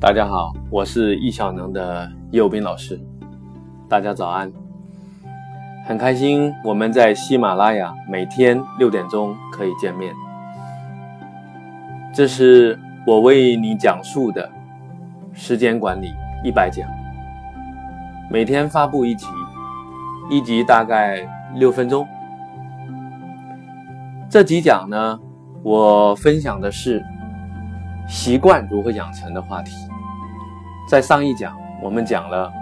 大家好，我是易小能的右斌老师。大家早安，很开心我们在喜马拉雅每天六点钟可以见面。这是我为你讲述的时间管理一百讲，每天发布一集，一集大概六分钟。这几讲呢，我分享的是习惯如何养成的话题。在上一讲，我们讲了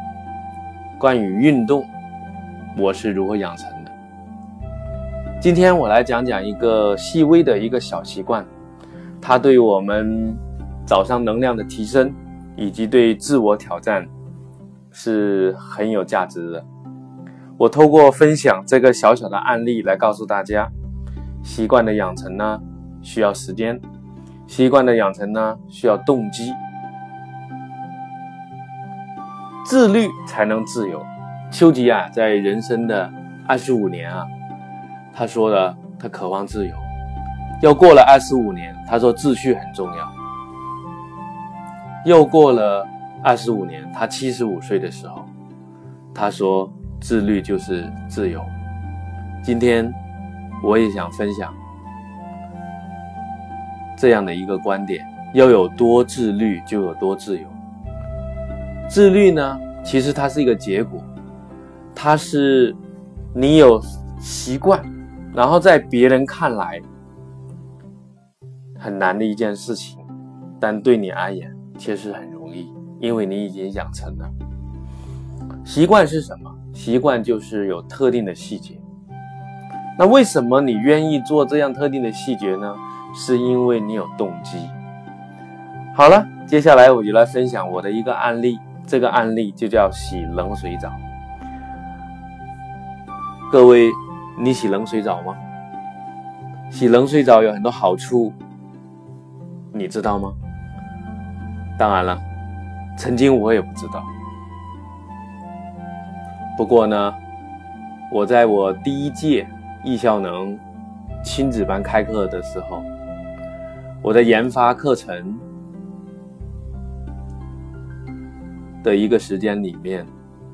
关于运动，我是如何养成的。今天我来讲讲一个细微的一个小习惯，它对我们早上能量的提升以及对自我挑战是很有价值的。我透过分享这个小小的案例来告诉大家，习惯的养成呢需要时间，习惯的养成呢需要动机。自律才能自由。丘吉尔在人生的二十五年啊，他说了，他渴望自由。又过了二十五年，他说秩序很重要。又过了二十五年，他七十五岁的时候，他说自律就是自由。今天我也想分享这样的一个观点：要有多自律，就有多自由。自律呢，其实它是一个结果，它是你有习惯，然后在别人看来很难的一件事情，但对你而言其实很容易，因为你已经养成了。习惯是什么？习惯就是有特定的细节。那为什么你愿意做这样特定的细节呢？是因为你有动机。好了，接下来我就来分享我的一个案例。这个案例就叫洗冷水澡。各位，你洗冷水澡吗？洗冷水澡有很多好处，你知道吗？当然了，曾经我也不知道。不过呢，我在我第一届易效能亲子班开课的时候，我的研发课程。的一个时间里面，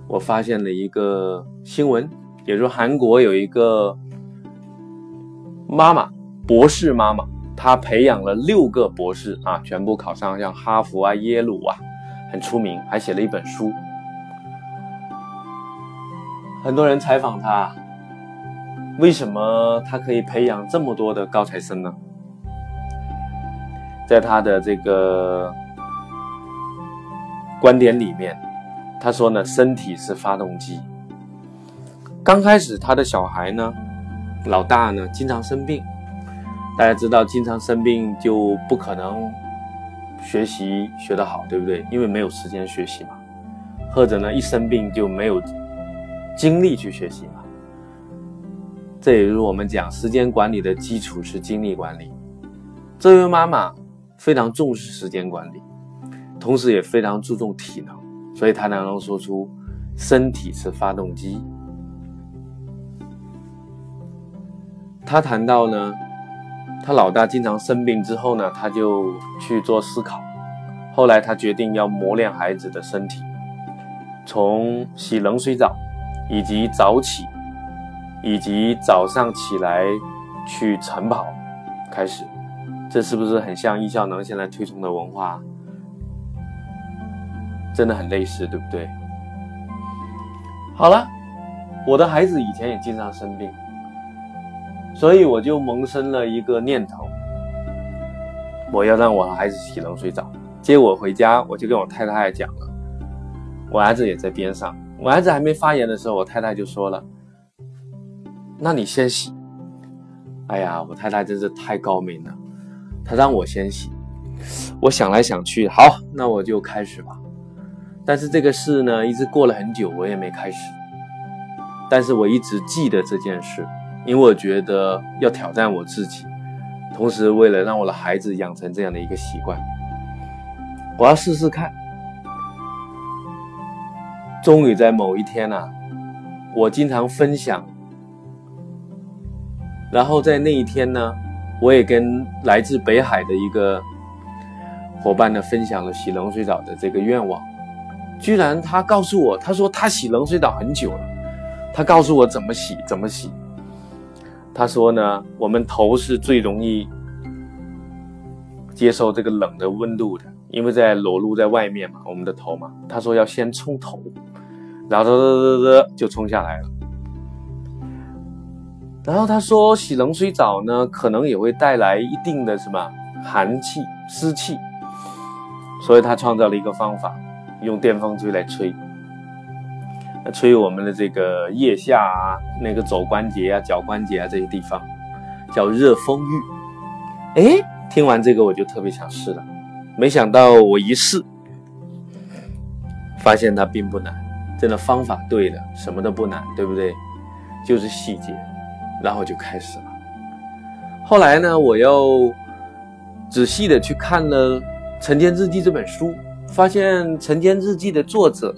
我发现了一个新闻，也就是韩国有一个妈妈，博士妈妈，她培养了六个博士啊，全部考上像哈佛啊、耶鲁啊，很出名，还写了一本书。很多人采访她，为什么她可以培养这么多的高材生呢？在他的这个。观点里面，他说呢，身体是发动机。刚开始他的小孩呢，老大呢经常生病，大家知道，经常生病就不可能学习学得好，对不对？因为没有时间学习嘛，或者呢一生病就没有精力去学习嘛。这也就是我们讲时间管理的基础是精力管理。这位妈妈非常重视时间管理。同时也非常注重体能，所以他才能说出身体是发动机。他谈到呢，他老大经常生病之后呢，他就去做思考。后来他决定要磨练孩子的身体，从洗冷水澡，以及早起，以及早上起来去晨跑开始。这是不是很像易效能现在推崇的文化？真的很类似，对不对？好了，我的孩子以前也经常生病，所以我就萌生了一个念头：我要让我的孩子洗冷水澡。接我回家，我就跟我太太讲了，我儿子也在边上。我儿子还没发言的时候，我太太就说了：“那你先洗。”哎呀，我太太真是太高明了，他让我先洗。我想来想去，好，那我就开始吧。但是这个事呢，一直过了很久，我也没开始。但是我一直记得这件事，因为我觉得要挑战我自己，同时为了让我的孩子养成这样的一个习惯，我要试试看。终于在某一天呢，我经常分享，然后在那一天呢，我也跟来自北海的一个伙伴呢分享了洗冷水澡的这个愿望，居然他告诉我，他说他洗冷水澡很久了，他告诉我怎么洗怎么洗。他说呢，我们头是最容易接受这个冷的温度的，因为在裸露在外面嘛，我们的头嘛。他说要先冲头，然后嘚嘚嘚嘚就冲下来了。然后他说洗冷水澡呢，可能也会带来一定的什么寒气、湿气。所以他创造了一个方法，用电风吹来吹，吹我们的这个腋下啊、那个肘关节啊、脚关节啊这些地方，叫热风浴。哎，听完这个我就特别想试了，没想到我一试，发现它并不难，真的方法对了，什么都不难，对不对？就是细节，然后就开始了。后来呢，我又仔细的去看了。《晨间日记》这本书，发现《晨间日记》的作者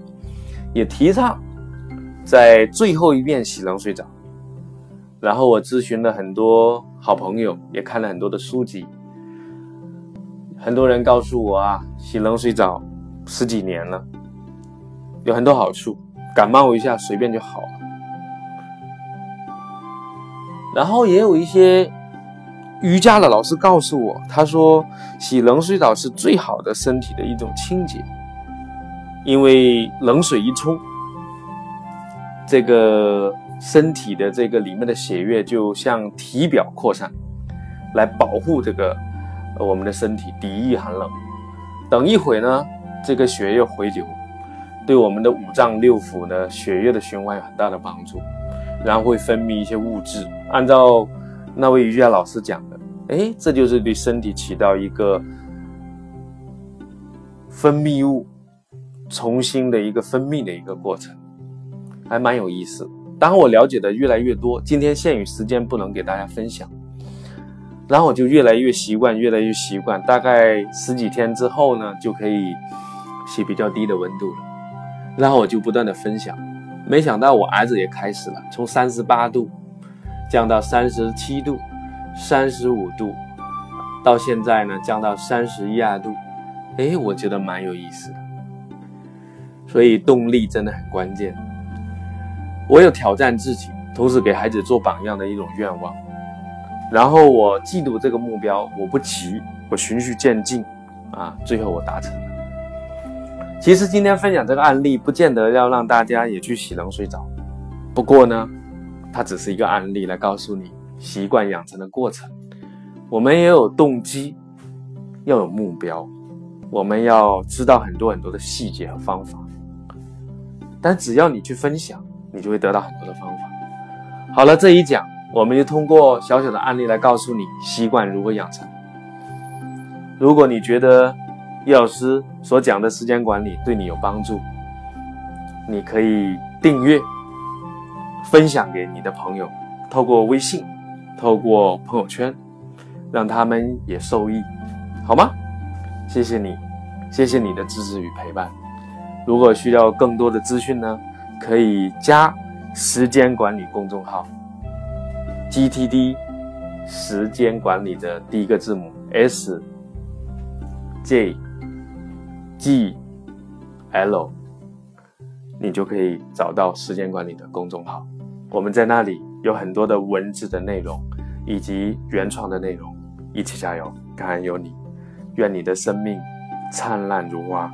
也提倡在最后一遍洗冷水澡。然后我咨询了很多好朋友，也看了很多的书籍。很多人告诉我啊，洗冷水澡十几年了，有很多好处，感冒一下随便就好了。然后也有一些。瑜伽的老师告诉我，他说洗冷水澡是最好的身体的一种清洁，因为冷水一冲，这个身体的这个里面的血液就向体表扩散，来保护这个我们的身体抵御寒冷。等一会呢，这个血液回流，对我们的五脏六腑呢血液的循环有很大的帮助，然后会分泌一些物质，按照。那位瑜伽老师讲的，哎，这就是对身体起到一个分泌物重新的一个分泌的一个过程，还蛮有意思。当我了解的越来越多，今天限于时间不能给大家分享，然后我就越来越习惯，越来越习惯。大概十几天之后呢，就可以洗比较低的温度了。然后我就不断的分享，没想到我儿子也开始了，从三十八度。降到三十七度、三十五度，到现在呢，降到三十一二度，哎，我觉得蛮有意思的。所以动力真的很关键。我有挑战自己，同时给孩子做榜样的一种愿望。然后我嫉妒这个目标，我不急，我循序渐进，啊，最后我达成了。其实今天分享这个案例，不见得要让大家也去洗冷水澡。不过呢。它只是一个案例，来告诉你习惯养成的过程。我们也有动机，要有目标，我们要知道很多很多的细节和方法。但只要你去分享，你就会得到很多的方法。好了，这一讲，我们就通过小小的案例来告诉你习惯如何养成。如果你觉得叶老师所讲的时间管理对你有帮助，你可以订阅。分享给你的朋友，透过微信，透过朋友圈，让他们也受益，好吗？谢谢你，谢谢你的支持与陪伴。如果需要更多的资讯呢，可以加时间管理公众号，GTD 时间管理的第一个字母 S J G L，你就可以找到时间管理的公众号。我们在那里有很多的文字的内容，以及原创的内容，一起加油！感恩有你，愿你的生命灿烂如花。